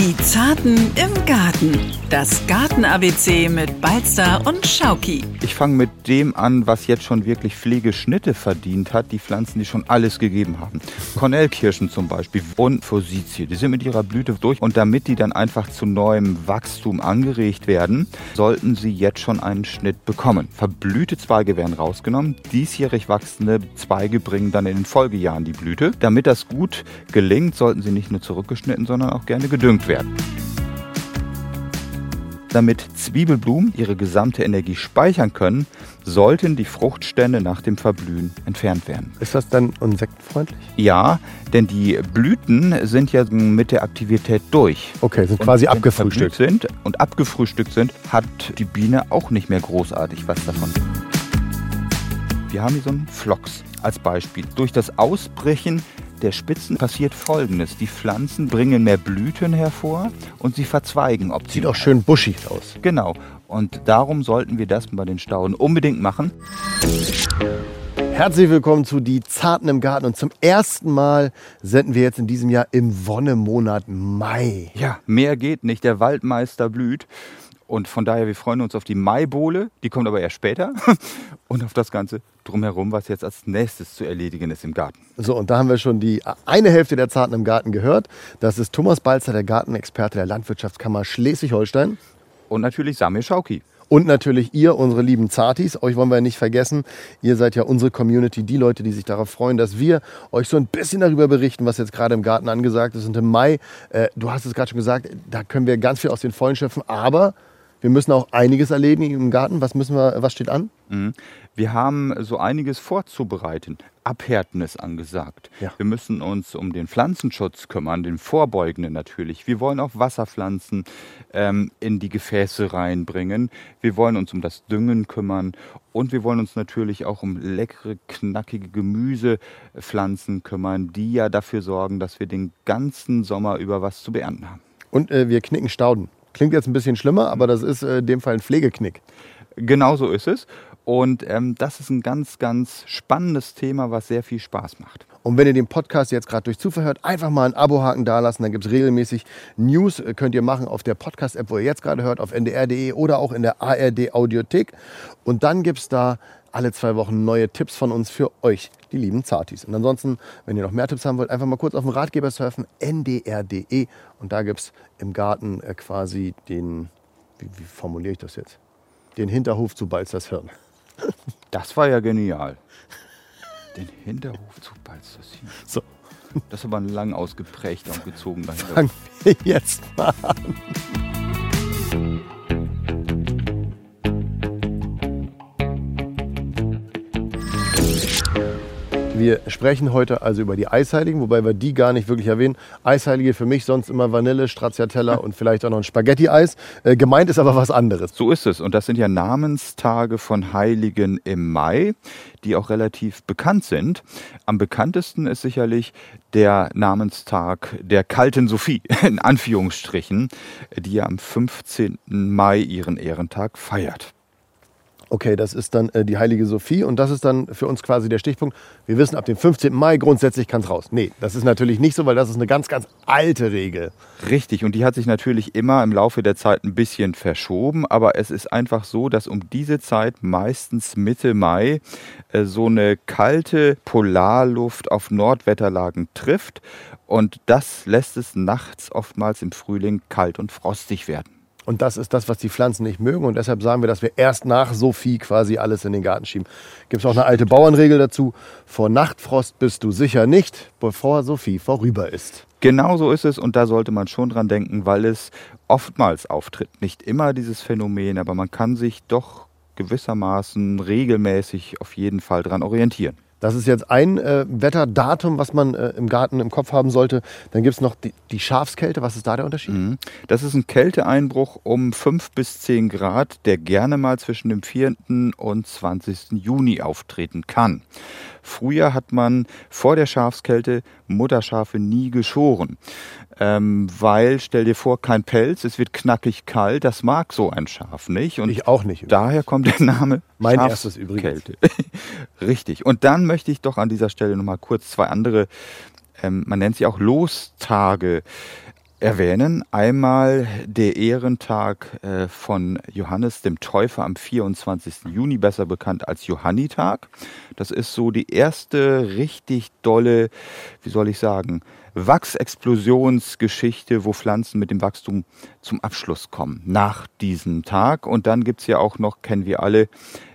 Die Zarten im Garten. Das Garten-ABC mit Balzer und Schauki. Ich fange mit dem an, was jetzt schon wirklich Pflegeschnitte verdient hat. Die Pflanzen, die schon alles gegeben haben. Kornellkirschen zum Beispiel und Forsythie. Die sind mit ihrer Blüte durch. Und damit die dann einfach zu neuem Wachstum angeregt werden, sollten sie jetzt schon einen Schnitt bekommen. Verblühte Zweige werden rausgenommen. Diesjährig wachsende Zweige bringen dann in den Folgejahren die Blüte. Damit das gut gelingt, sollten sie nicht nur zurückgeschnitten, sondern auch gerne gedüngt werden werden. Damit Zwiebelblumen ihre gesamte Energie speichern können, sollten die Fruchtstände nach dem Verblühen entfernt werden. Ist das dann insektenfreundlich? Ja, denn die Blüten sind ja mit der Aktivität durch. Okay, sind quasi und abgefrühstückt. Sind und abgefrühstückt sind, hat die Biene auch nicht mehr großartig was davon. Wir haben hier so einen Phlox als Beispiel. Durch das Ausbrechen der Spitzen passiert folgendes. Die Pflanzen bringen mehr Blüten hervor und sie verzweigen optimal. Sieht auch schön buschig aus. Genau. Und darum sollten wir das bei den Stauden unbedingt machen. Herzlich willkommen zu Die Zarten im Garten. Und zum ersten Mal senden wir jetzt in diesem Jahr im Wonnemonat Mai. Ja, mehr geht nicht. Der Waldmeister blüht. Und von daher, wir freuen uns auf die Maibohle, die kommt aber erst später. Und auf das Ganze drumherum, was jetzt als nächstes zu erledigen ist im Garten. So, und da haben wir schon die eine Hälfte der Zarten im Garten gehört. Das ist Thomas Balzer, der Gartenexperte der Landwirtschaftskammer Schleswig-Holstein. Und natürlich Samir Schauki. Und natürlich ihr, unsere lieben Zartis. Euch wollen wir nicht vergessen. Ihr seid ja unsere Community, die Leute, die sich darauf freuen, dass wir euch so ein bisschen darüber berichten, was jetzt gerade im Garten angesagt ist. Und im Mai, äh, du hast es gerade schon gesagt, da können wir ganz viel aus den Vollen schöpfen. Aber wir müssen auch einiges erledigen im Garten. Was, müssen wir, was steht an? Mhm. Wir haben so einiges vorzubereiten. Abhärten ist angesagt. Ja. Wir müssen uns um den Pflanzenschutz kümmern, den vorbeugenden natürlich. Wir wollen auch Wasserpflanzen ähm, in die Gefäße reinbringen. Wir wollen uns um das Düngen kümmern. Und wir wollen uns natürlich auch um leckere, knackige Gemüsepflanzen kümmern, die ja dafür sorgen, dass wir den ganzen Sommer über was zu beernten haben. Und äh, wir knicken Stauden. Klingt jetzt ein bisschen schlimmer, aber das ist äh, in dem Fall ein Pflegeknick. Genau so ist es. Und ähm, das ist ein ganz, ganz spannendes Thema, was sehr viel Spaß macht. Und wenn ihr den Podcast jetzt gerade durch Zufall hört, einfach mal einen Abohaken dalassen. Dann gibt es regelmäßig News, äh, könnt ihr machen auf der Podcast-App, wo ihr jetzt gerade hört, auf ndr.de oder auch in der ARD-Audiothek. Und dann gibt es da alle zwei Wochen neue Tipps von uns für euch, die lieben Zartis. Und ansonsten, wenn ihr noch mehr Tipps haben wollt, einfach mal kurz auf den Ratgeber surfen, ndr.de. Und da gibt es im Garten äh, quasi den, wie, wie formuliere ich das jetzt? Den Hinterhof zu Balzers Hirn. Das war ja genial. Den Hinterhof zu Balzers Hirn. So. Das ist aber ein lang ausgeprägter und gezogener Hinterhof. Fangen wir jetzt mal an. Wir sprechen heute also über die Eisheiligen, wobei wir die gar nicht wirklich erwähnen. Eisheilige für mich sonst immer Vanille, Stracciatella und vielleicht auch noch ein Spaghetti-Eis. Äh, gemeint ist aber was anderes. So ist es. Und das sind ja Namenstage von Heiligen im Mai, die auch relativ bekannt sind. Am bekanntesten ist sicherlich der Namenstag der kalten Sophie, in Anführungsstrichen, die ja am 15. Mai ihren Ehrentag feiert. Okay, das ist dann äh, die heilige Sophie und das ist dann für uns quasi der Stichpunkt. Wir wissen, ab dem 15. Mai grundsätzlich kann es raus. Nee, das ist natürlich nicht so, weil das ist eine ganz, ganz alte Regel. Richtig, und die hat sich natürlich immer im Laufe der Zeit ein bisschen verschoben, aber es ist einfach so, dass um diese Zeit, meistens Mitte Mai, äh, so eine kalte Polarluft auf Nordwetterlagen trifft und das lässt es nachts oftmals im Frühling kalt und frostig werden. Und das ist das, was die Pflanzen nicht mögen. Und deshalb sagen wir, dass wir erst nach Sophie quasi alles in den Garten schieben. Gibt es auch eine alte Bauernregel dazu. Vor Nachtfrost bist du sicher nicht, bevor Sophie vorüber ist. Genau so ist es und da sollte man schon dran denken, weil es oftmals auftritt. Nicht immer dieses Phänomen, aber man kann sich doch gewissermaßen regelmäßig auf jeden Fall dran orientieren. Das ist jetzt ein äh, Wetterdatum, was man äh, im Garten im Kopf haben sollte. Dann gibt es noch die, die, Schafskälte. Was ist da der Unterschied? Mhm. Das ist ein Kälteeinbruch um 5 bis 10 Grad, der gerne mal zwischen dem 4. und 20. Juni auftreten kann. Früher hat man vor der Schafskälte Mutterschafe nie geschoren. Ähm, weil, stell dir vor, kein Pelz, es wird knackig kalt, das mag so ein Schaf nicht. Und ich auch nicht. Daher kommt der Name Mein erstes übrigens. Richtig. Und dann möchte ich doch an dieser Stelle nochmal kurz zwei andere, ähm, man nennt sie auch Lostage erwähnen. Einmal der Ehrentag äh, von Johannes dem Täufer am 24. Juni, besser bekannt als Johannitag. Das ist so die erste richtig dolle, wie soll ich sagen, Wachsexplosionsgeschichte, wo Pflanzen mit dem Wachstum zum Abschluss kommen nach diesem Tag. Und dann gibt's ja auch noch, kennen wir alle,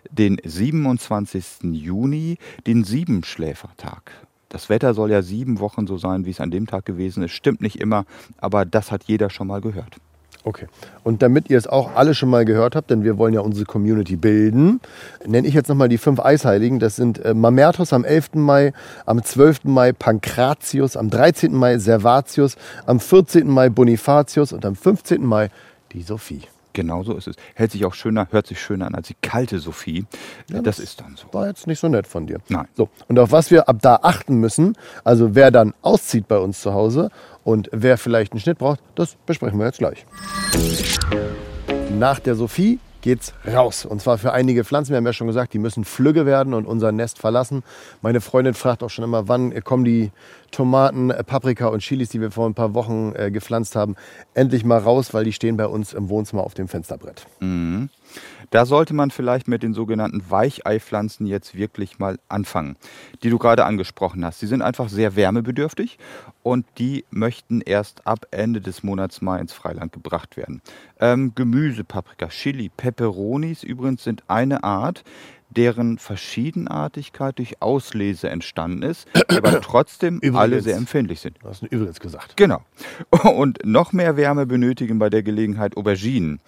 den 27. Juni, den Siebenschläfertag. Das Wetter soll ja sieben Wochen so sein, wie es an dem Tag gewesen ist. Stimmt nicht immer, aber das hat jeder schon mal gehört. Okay. Und damit ihr es auch alle schon mal gehört habt, denn wir wollen ja unsere Community bilden, nenne ich jetzt nochmal die fünf Eisheiligen. Das sind äh, Mamertus am 11. Mai, am 12. Mai Pankratius, am 13. Mai Servatius, am 14. Mai Bonifatius und am 15. Mai die Sophie. Genau so ist es. Hält sich auch schöner, hört sich schöner an als die kalte Sophie. Ja, das ist dann so. War jetzt nicht so nett von dir. Nein. So, und auf was wir ab da achten müssen, also wer dann auszieht bei uns zu Hause und wer vielleicht einen Schnitt braucht, das besprechen wir jetzt gleich. Nach der Sophie geht's raus. Und zwar für einige Pflanzen. Wir haben ja schon gesagt, die müssen flügge werden und unser Nest verlassen. Meine Freundin fragt auch schon immer, wann kommen die Tomaten, äh, Paprika und Chilis, die wir vor ein paar Wochen äh, gepflanzt haben, endlich mal raus, weil die stehen bei uns im Wohnzimmer auf dem Fensterbrett. Mhm. Da sollte man vielleicht mit den sogenannten Weicheipflanzen jetzt wirklich mal anfangen, die du gerade angesprochen hast. Sie sind einfach sehr wärmebedürftig und die möchten erst ab Ende des Monats Mai ins Freiland gebracht werden. Ähm, Gemüse, Paprika, Chili, Peperonis übrigens sind eine Art, deren Verschiedenartigkeit durch Auslese entstanden ist, aber trotzdem Übrigens. alle sehr empfindlich sind. Du hast übrigens gesagt. Genau. Und noch mehr Wärme benötigen bei der Gelegenheit Auberginen,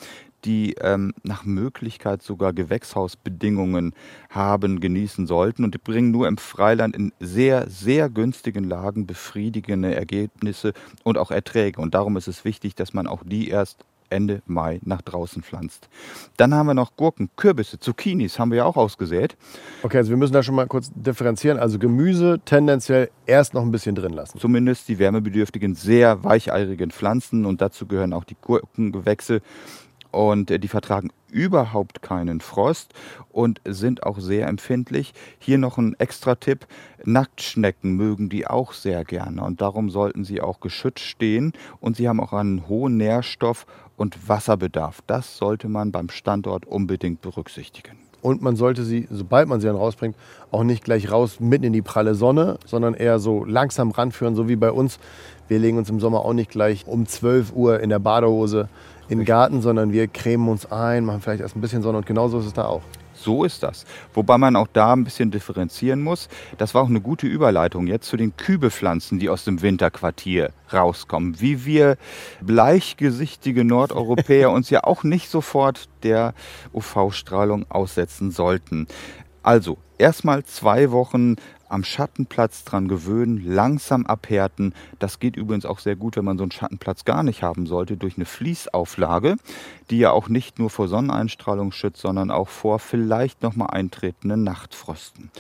die ähm, nach Möglichkeit sogar Gewächshausbedingungen haben, genießen sollten und die bringen nur im Freiland in sehr, sehr günstigen Lagen befriedigende Ergebnisse und auch Erträge. Und darum ist es wichtig, dass man auch die erst Ende Mai nach draußen pflanzt. Dann haben wir noch Gurken, Kürbisse, Zucchinis haben wir ja auch ausgesät. Okay, also wir müssen da schon mal kurz differenzieren. Also Gemüse tendenziell erst noch ein bisschen drin lassen. Zumindest die wärmebedürftigen, sehr weicheirigen Pflanzen und dazu gehören auch die Gurkengewächse und äh, die vertragen überhaupt keinen Frost und sind auch sehr empfindlich. Hier noch ein extra Tipp. Nacktschnecken mögen die auch sehr gerne und darum sollten sie auch geschützt stehen und sie haben auch einen hohen Nährstoff- und Wasserbedarf. Das sollte man beim Standort unbedingt berücksichtigen. Und man sollte sie, sobald man sie dann rausbringt, auch nicht gleich raus mitten in die pralle Sonne, sondern eher so langsam ranführen, so wie bei uns. Wir legen uns im Sommer auch nicht gleich um 12 Uhr in der Badehose in den Garten, sondern wir cremen uns ein, machen vielleicht erst ein bisschen Sonne und genauso ist es da auch. So ist das. Wobei man auch da ein bisschen differenzieren muss. Das war auch eine gute Überleitung jetzt zu den Kübepflanzen, die aus dem Winterquartier rauskommen. Wie wir bleichgesichtige Nordeuropäer uns ja auch nicht sofort der UV-Strahlung aussetzen sollten. Also erstmal zwei Wochen am Schattenplatz dran gewöhnen, langsam abhärten. Das geht übrigens auch sehr gut, wenn man so einen Schattenplatz gar nicht haben sollte, durch eine Fließauflage, die ja auch nicht nur vor Sonneneinstrahlung schützt, sondern auch vor vielleicht nochmal eintretenden Nachtfrosten.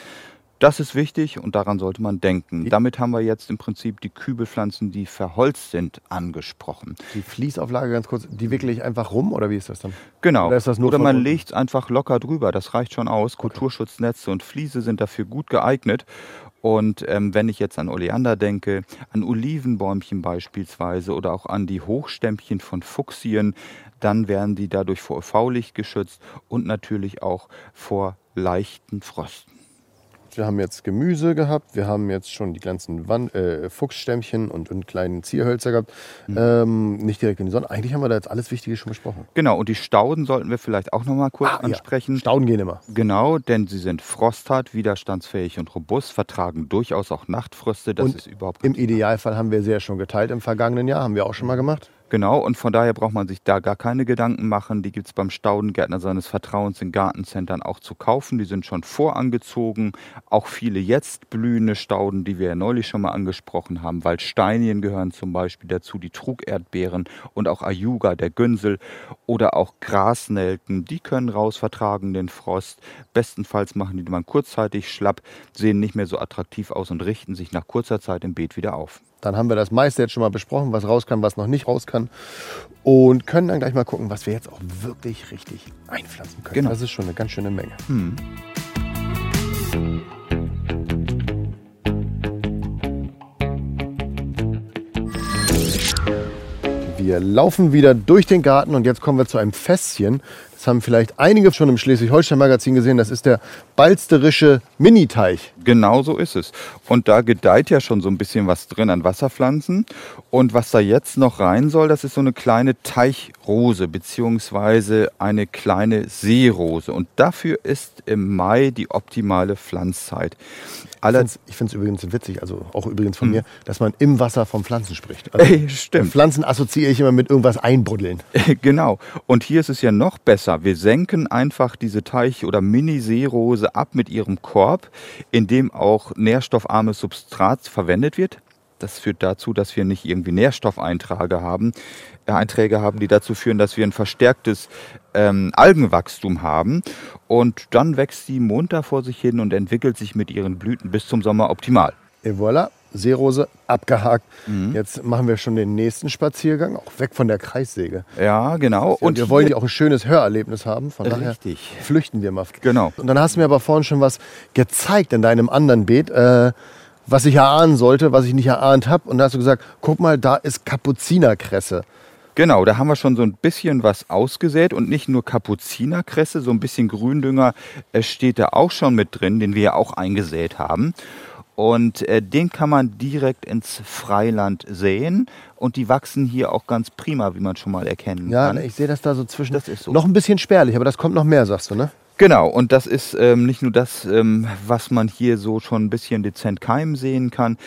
Das ist wichtig und daran sollte man denken. Damit haben wir jetzt im Prinzip die Kübelpflanzen, die verholzt sind, angesprochen. Die Fließauflage ganz kurz, die wickle ich einfach rum oder wie ist das dann? Genau. Oder ist das Oder man legt es einfach locker drüber. Das reicht schon aus. Kulturschutznetze und Fliese sind dafür gut geeignet. Und ähm, wenn ich jetzt an Oleander denke, an Olivenbäumchen beispielsweise oder auch an die Hochstämmchen von Fuchsien, dann werden die dadurch vor UV-Licht geschützt und natürlich auch vor leichten Frosten. Wir haben jetzt Gemüse gehabt, wir haben jetzt schon die ganzen Wand, äh, Fuchsstämmchen und, und kleinen Zierhölzer gehabt. Mhm. Ähm, nicht direkt in die Sonne. Eigentlich haben wir da jetzt alles Wichtige schon besprochen. Genau, und die Stauden sollten wir vielleicht auch noch mal kurz Ah, ja. ansprechen. Stauden gehen immer. Genau, denn sie sind frosthart, widerstandsfähig und robust, vertragen durchaus auch Nachtfröste. Das Und ist überhaupt Im Idealfall haben wir sie ja schon geteilt im vergangenen Jahr. Haben wir auch schon mal gemacht. Genau, und von daher braucht man sich da gar keine Gedanken machen. Die gibt's beim Staudengärtner seines Vertrauens in Gartencentern auch zu kaufen. Die sind schon vorangezogen. Auch viele jetzt blühende Stauden, die wir ja neulich schon mal angesprochen haben. Waldsteinien gehören zum Beispiel dazu, die Trugerdbeeren und auch Ayuga, der Günsel oder auch Grasnelken. Die können raus, vertragen den Frost. Bestenfalls machen die man kurzzeitig schlapp, sehen nicht mehr so attraktiv aus und richten sich nach kurzer Zeit im Beet wieder auf. Dann haben wir das meiste jetzt schon mal besprochen, was raus kann, was noch nicht raus kann. Und können dann gleich mal gucken, was wir jetzt auch wirklich richtig einpflanzen können. Genau. Das ist schon eine ganz schöne Menge. Wir laufen wieder durch den Garten und jetzt kommen wir zu einem Fässchen. Das haben vielleicht einige schon im Schleswig-Holstein-Magazin gesehen. Das ist der Balsterische Miniteich. Genau so ist es. Und da gedeiht ja schon so ein bisschen was drin an Wasserpflanzen. Und was da jetzt noch rein soll, das ist so eine kleine Teichrose beziehungsweise eine kleine Seerose. Und dafür ist im Mai die optimale Pflanzzeit. ich finde es übrigens witzig, also auch übrigens von hm. mir, dass man im Wasser von Pflanzen spricht. Also Ey, stimmt. Pflanzen assoziiere ich immer mit irgendwas einbuddeln. genau. Und hier ist es ja noch besser. Wir senken einfach diese Teich- oder Mini-Seerose ab mit ihrem Korb, in dem auch nährstoffarmes Substrat verwendet wird. Das führt dazu, dass wir nicht irgendwie Nährstoffeinträge haben, äh, Einträge haben, die dazu führen, dass wir ein verstärktes ähm, Algenwachstum haben. Und dann wächst sie munter vor sich hin und entwickelt sich mit ihren Blüten bis zum Sommer optimal. Et voilà, Seerose abgehakt. Mhm. Jetzt machen wir schon den nächsten Spaziergang, auch weg von der Kreissäge. Ja, genau. Und wir wollen ja auch ein schönes Hörerlebnis haben. Von daher Richtig. flüchten wir mal. Genau. Und dann hast du mir aber vorhin schon was gezeigt in deinem anderen Beet. Äh, was ich erahnen sollte, was ich nicht erahnt habe. Und da hast du gesagt, guck mal, da ist Kapuzinerkresse. Genau, da haben wir schon so ein bisschen was ausgesät und nicht nur Kapuzinerkresse, so ein bisschen Gründünger steht da auch schon mit drin, den wir ja auch eingesät haben. Und äh, den kann man direkt ins Freiland säen. Und die wachsen hier auch ganz prima, wie man schon mal erkennen ja, kann. Ja, ich sehe das da so zwischen. Das ist so. Noch ein bisschen spärlich, aber das kommt noch mehr, sagst du, ne? Genau, und das ist ähm, nicht nur das, ähm, was man hier so schon ein bisschen dezent keimen sehen kann.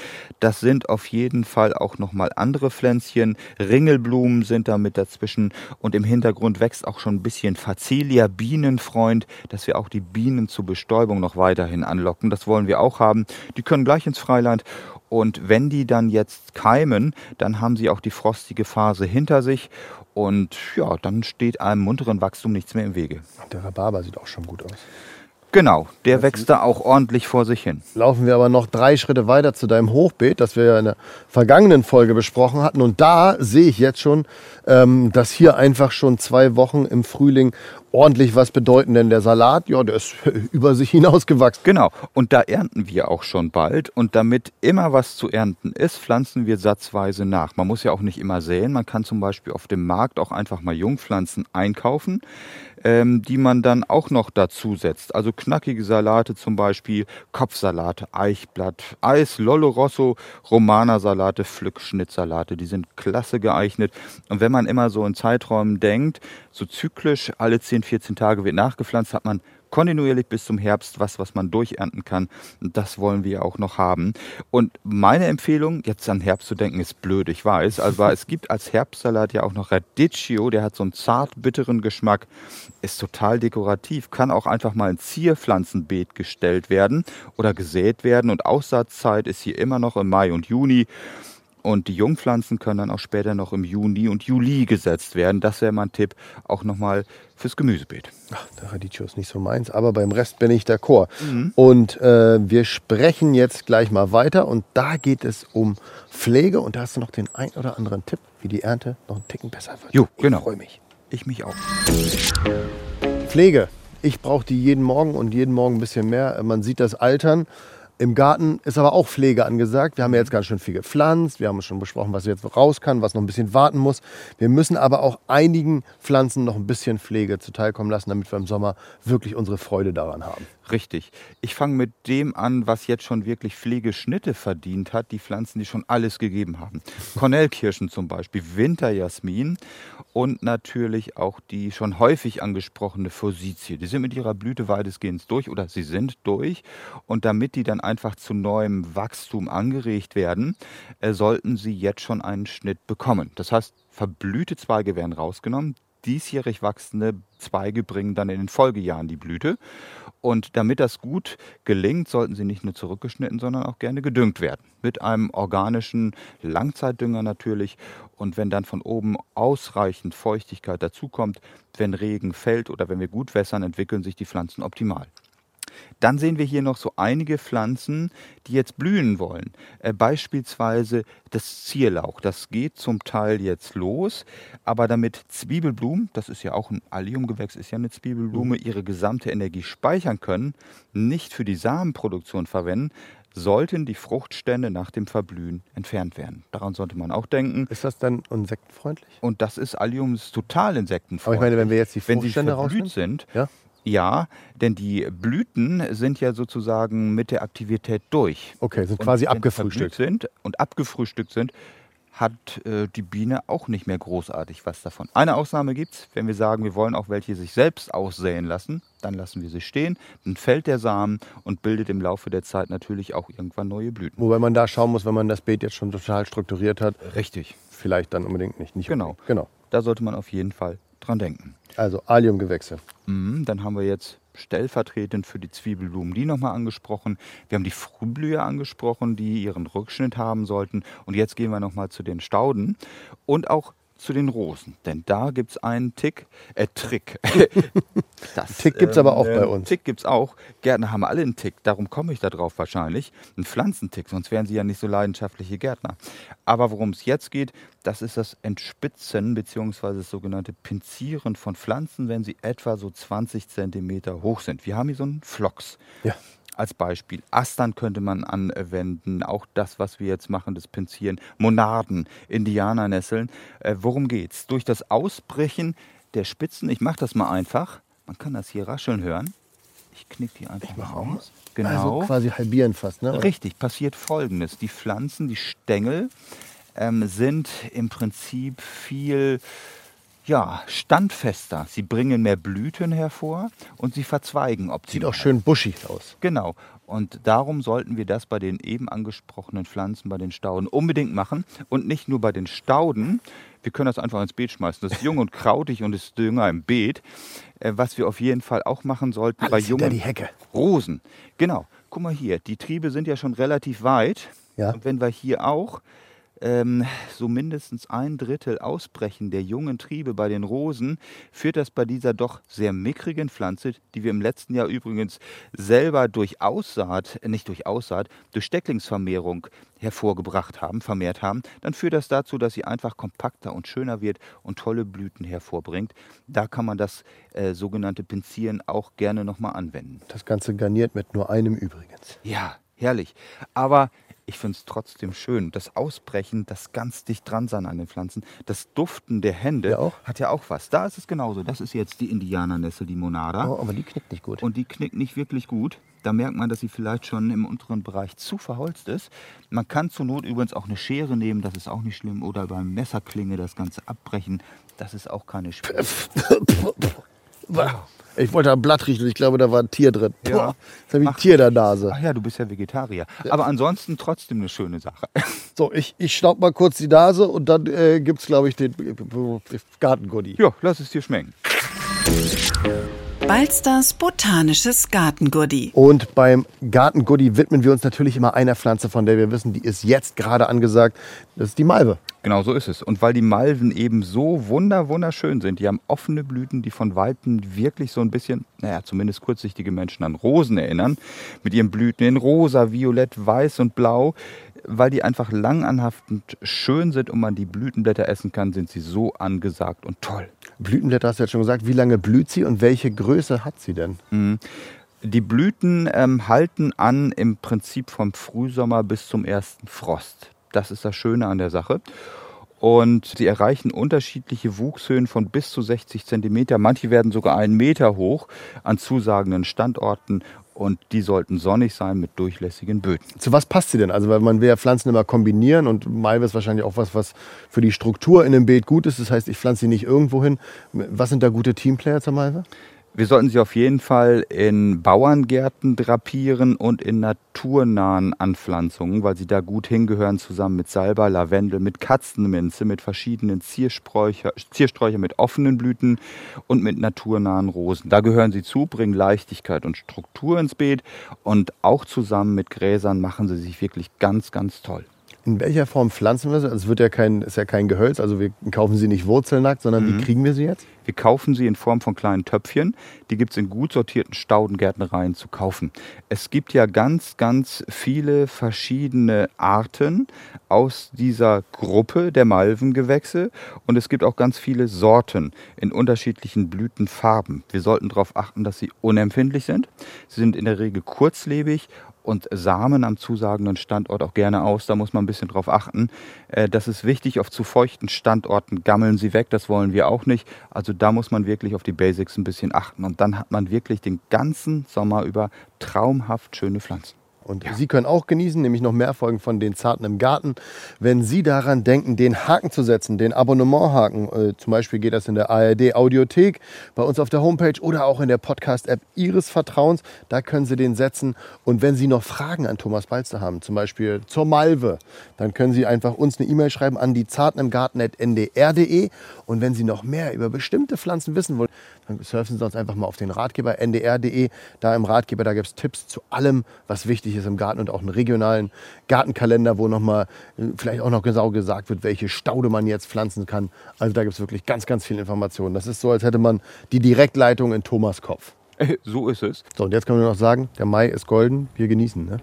Das sind auf jeden Fall auch nochmal andere Pflänzchen. Ringelblumen sind da mit dazwischen und im Hintergrund wächst auch schon ein bisschen Facelia, Bienenfreund, dass wir auch die Bienen zur Bestäubung noch weiterhin anlocken. Das wollen wir auch haben. Die können gleich ins Freiland und wenn die dann jetzt keimen, dann haben sie auch die frostige Phase hinter sich und ja, dann steht einem munteren Wachstum nichts mehr im Wege. Der Rhabarber sieht auch schon gut aus. Genau, der das wächst da auch ordentlich vor sich hin. Laufen wir aber noch drei Schritte weiter zu deinem Hochbeet, das wir ja in der vergangenen Folge besprochen hatten. Und da sehe ich jetzt schon, ähm, dass hier einfach schon zwei Wochen im Frühling ordentlich was bedeuten, denn der Salat, ja, der ist über sich hinausgewachsen. Genau, und da ernten wir auch schon bald. Und damit immer was zu ernten ist, pflanzen wir satzweise nach. Man muss ja auch nicht immer säen, man kann zum Beispiel auf dem Markt auch einfach mal Jungpflanzen einkaufen ähm, die man dann auch noch dazu setzt. Also knackige Salate zum Beispiel, Kopfsalate, Eichblatt, Eis, Lollo Rosso, Romana-Salate, Pflückschnittsalate. Die sind klasse geeignet. Und wenn man immer so in Zeiträumen denkt, so zyklisch alle 10, 14 Tage wird nachgepflanzt, hat man kontinuierlich bis zum Herbst was, was man durchernten kann. Das wollen wir auch noch haben. Und meine Empfehlung, jetzt an Herbst zu denken, ist blöd, ich weiß. Aber es gibt als Herbstsalat ja auch noch Radicchio, der hat so einen zart bitteren Geschmack, ist total dekorativ, kann auch einfach mal ein Zierpflanzenbeet gestellt werden oder gesät werden. Und Aussaatzeit ist hier immer noch im Mai und Juni. Und die Jungpflanzen können dann auch später noch im Juni und Juli gesetzt werden. Das wäre mein Tipp auch nochmal fürs Gemüsebeet. Ach, der Radicchio ist nicht so meins, aber beim Rest bin ich d'accord. Mhm. Und äh, wir sprechen jetzt gleich mal weiter und da geht es um Pflege und da hast du noch den ein oder anderen Tipp, wie die Ernte noch einen Ticken besser wird. Jo, genau. Ich freue mich. Ich mich auch. Pflege. Ich brauche die jeden Morgen und jeden Morgen ein bisschen mehr. Man sieht das Altern. Im Garten ist aber auch Pflege angesagt. Wir haben ja jetzt ganz schön viel gepflanzt. Wir haben schon besprochen, was jetzt raus kann, was noch ein bisschen warten muss. Wir müssen aber auch einigen Pflanzen noch ein bisschen Pflege zuteilkommen lassen, damit wir im Sommer wirklich unsere Freude daran haben. Richtig. Ich fange mit dem an, was jetzt schon wirklich Pflegeschnitte verdient hat, die Pflanzen, die schon alles gegeben haben. Kornellkirschen zum Beispiel, Winterjasmin und natürlich auch die schon häufig angesprochene Forsythie. Die sind mit ihrer Blüte weitestgehend durch oder sie sind durch. Und damit die dann einfach zu neuem Wachstum angeregt werden, äh, sollten sie jetzt schon einen Schnitt bekommen. Das heißt, verblühte Zweige werden rausgenommen, diesjährig wachsende Zweige bringen dann in den Folgejahren die Blüte. Und damit das gut gelingt, sollten sie nicht nur zurückgeschnitten, sondern auch gerne gedüngt werden. Mit einem organischen Langzeitdünger natürlich. Und wenn dann von oben ausreichend Feuchtigkeit dazukommt, wenn Regen fällt oder wenn wir gut wässern, entwickeln sich die Pflanzen optimal. Dann sehen wir hier noch so einige Pflanzen, die jetzt blühen wollen. Äh, beispielsweise das Zierlauch. Das geht zum Teil jetzt los, aber damit Zwiebelblumen, das ist ja auch ein Alliumgewächs, ist ja eine Zwiebelblume, ihre gesamte Energie speichern können, nicht für die Samenproduktion verwenden, sollten die Fruchtstände nach dem Verblühen entfernt werden. Daran sollte man auch denken. Ist das dann insektenfreundlich? Und das ist Alliums total insektenfreundlich. Aber ich meine, wenn wir jetzt die wenn sie Fruchtstände verblüht sind, Ja. Ja, denn die Blüten sind ja sozusagen mit der Aktivität durch. Okay, sind Und quasi abgefrühstückt. sind und abgefrühstückt sind, hat äh, die Biene auch nicht mehr großartig was davon. Eine Ausnahme gibt es, wenn wir sagen, wir wollen auch welche sich selbst aussäen lassen, dann lassen wir sie stehen, dann fällt der Samen und bildet im Laufe der Zeit natürlich auch irgendwann neue Blüten. Wobei man da schauen muss, wenn man das Beet jetzt schon total strukturiert hat, Richtig, vielleicht dann unbedingt nicht. nicht Genau. unbedingt. genau. da sollte man auf jeden Fall dran denken. Also Alliumgewächse. Mhm, dann haben wir jetzt stellvertretend für die Zwiebelblumen die nochmal angesprochen. Wir haben die Frühblüher angesprochen, die ihren Rückschnitt haben sollten. Und jetzt gehen wir nochmal zu den Stauden und auch zu den Rosen. Denn da gibt es einen Tick, äh, Trick. Das, Tick gibt's aber auch bei uns. Tick gibt es auch. Gärtner haben alle einen Tick, darum komme ich da drauf wahrscheinlich. Ein Pflanzentick, sonst wären sie ja nicht so leidenschaftliche Gärtner. Aber worum es jetzt geht, das ist das Entspitzen bzw. das sogenannte Pinzieren von Pflanzen, wenn sie etwa so 20 Zentimeter hoch sind. Wir haben hier so einen Flox Ja. Als Beispiel. Astern könnte man anwenden, auch das, was wir jetzt machen, das Pinzieren. Monarden, Indianernesseln. Äh, worum geht's? Durch das Ausbrechen der Spitzen, ich mache das mal einfach, man kann das hier rascheln hören. Ich knick die einfach mal aus. Genau. Also quasi halbieren fast, ne? Richtig, passiert folgendes. Die Pflanzen, die Stängel ähm, sind im Prinzip viel ja, standfester. Sie bringen mehr Blüten hervor und sie verzweigen optimal. Sieht auch schön buschig aus. Genau. Und darum sollten wir das bei den eben angesprochenen Pflanzen, bei den Stauden unbedingt machen. Und nicht nur bei den Stauden. Wir können das einfach ins Beet schmeißen. Das ist jung und krautig und ist Dünger im Beet. Äh, Was wir auf jeden Fall auch machen sollten bei Alles hinter jungen die Hecke. Rosen. Genau. Guck mal hier, die Triebe sind ja schon relativ weit. Ja. Und wenn wir hier auch ähm, so mindestens ein Drittel Ausbrechen der jungen Triebe bei den Rosen, führt das bei dieser doch sehr mickrigen Pflanze, die wir im letzten Jahr übrigens selber durch Aussaat, nicht durch Aussaat, durch Stecklingsvermehrung hervorgebracht haben, vermehrt haben, dann führt das dazu, dass sie einfach kompakter und schöner wird und tolle Blüten hervorbringt. Da kann man das äh, sogenannte Pinzieren auch gerne nochmal anwenden. Das Ganze garniert mit nur einem übrigens. Ja, herrlich. Aber ich finde es trotzdem schön. Das Ausbrechen, das ganz dicht dran sein an den Pflanzen, das Duften der Hände Ja auch. hat ja auch was. Da ist es genauso. Das ist jetzt die Indianernessel, die Monada. Oh, aber die knickt nicht gut. Und die knickt nicht wirklich gut. Da merkt man, dass sie vielleicht schon im unteren Bereich zu verholzt ist. Man kann zur Not übrigens auch eine Schere nehmen, das ist auch nicht schlimm. Oder beim Messerklinge das Ganze abbrechen. Das ist auch keine Schwierigkeit. Ich wollte am Blatt riechen und ich glaube, da war ein Tier drin. Ja. Boah, jetzt habe ich ein Tier in der Nase. Ach ja, du bist ja Vegetarier. Aber ansonsten trotzdem eine schöne Sache. So, ich, ich schnapp mal kurz die Nase und dann äh, gibt es, glaube ich, den Gartengoodie. Ja, lass es dir schmecken. Balsters botanisches Gartengurdi. Und beim Gartengoodie widmen wir uns natürlich immer einer Pflanze, von der wir wissen, die ist jetzt gerade angesagt. Das ist die Malve. Genau so ist es. Und weil die Malven eben so wunder, wunderschön sind, die haben offene Blüten, die von Weitem wirklich so ein bisschen, naja, zumindest kurzsichtige Menschen an Rosen erinnern, mit ihren Blüten in rosa, violett, weiß und blau. Weil die einfach langanhaftend schön sind und man die Blütenblätter essen kann, sind sie so angesagt und toll. Blütenblätter hast du jetzt schon gesagt. Wie lange blüht sie und welche Größe hat sie denn? Die Blüten ähm, halten an im Prinzip vom Frühsommer bis zum ersten Frost. Das ist das Schöne an der Sache. Und sie erreichen unterschiedliche Wuchshöhen von bis zu 60 Zentimeter. Manche werden sogar einen Meter hoch an zusagenden Standorten. Und die sollten sonnig sein mit durchlässigen Böden. Zu was passt sie denn? Also, weil man will ja Pflanzen immer kombinieren und Malve ist wahrscheinlich auch was, was für die Struktur in dem Beet gut ist. Das heißt, ich pflanze sie nicht irgendwo hin. Was sind da gute Teamplayer zur Malve? Wir sollten sie auf jeden Fall in Bauerngärten drapieren und in naturnahen Anpflanzungen, weil sie da gut hingehören, zusammen mit Salbei, Lavendel, mit Katzenminze, mit verschiedenen Ziersträucher, Ziersträucher mit offenen Blüten und mit naturnahen Rosen. Da gehören sie zu, bringen Leichtigkeit und Struktur ins Beet und auch zusammen mit Gräsern machen sie sich wirklich ganz, ganz toll. In welcher Form pflanzen wir sie? Also es wird ja kein, ist ja kein Gehölz, also wir kaufen sie nicht wurzelnackt, sondern wie kriegen wir sie jetzt? Wir kaufen sie in Form von kleinen Töpfchen. Die gibt es in gut sortierten Staudengärtnereien zu kaufen. Es gibt ja ganz, ganz viele verschiedene Arten aus dieser Gruppe der Malvengewächse und es gibt auch ganz viele Sorten in unterschiedlichen Blütenfarben. Wir sollten darauf achten, dass sie unempfindlich sind. Sie sind in der Regel kurzlebig und Samen am zusagenden Standort auch gerne aus. Da muss man ein bisschen drauf achten. Äh, das ist wichtig. Auf zu feuchten Standorten gammeln sie weg. Das wollen wir auch nicht. Also da muss man wirklich auf die Basics ein bisschen achten. Und dann hat man wirklich den ganzen Sommer über traumhaft schöne Pflanzen. Und ja. Sie können auch genießen, nämlich noch mehr Folgen von den Zarten im Garten. Wenn Sie daran denken, den Haken zu setzen, den Abonnementhaken, äh, zum Beispiel geht das in der ARD Audiothek, bei uns auf der Homepage oder auch in der Podcast-App Ihres Vertrauens, da können Sie den setzen. Und wenn Sie noch Fragen an Thomas Balster haben, zum Beispiel zur Malve, dann können Sie einfach uns eine E-Mail schreiben an die zartenimgarten.ndr.de. Und wenn Sie noch mehr über bestimmte Pflanzen wissen wollen, dann surfen Sie uns einfach mal auf den Ratgeber ndr.de. Da im Ratgeber, da gibt es Tipps zu allem, was wichtig ist im Garten und auch einen regionalen Gartenkalender, wo nochmal äh, vielleicht auch noch genau gesagt wird, welche Staude man jetzt pflanzen kann. Also da gibt es wirklich ganz, ganz viele Informationen. Das ist so, als hätte man die Direktleitung in Thomas Kopf. So ist es. So, und jetzt können wir noch sagen, der Mai ist golden, wir genießen. Ne?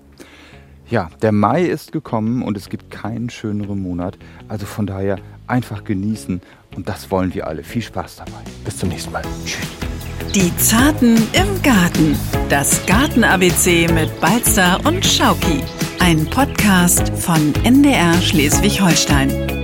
Ja, der Mai ist gekommen und es gibt keinen schöneren Monat. Also von daher einfach genießen und das wollen wir alle. Viel Spaß dabei. Bis zum nächsten Mal. Tschüss. Die Zarten im Garten. Das Garten-ABC mit Balzer und Schauki. Ein Podcast von NDR Schleswig-Holstein.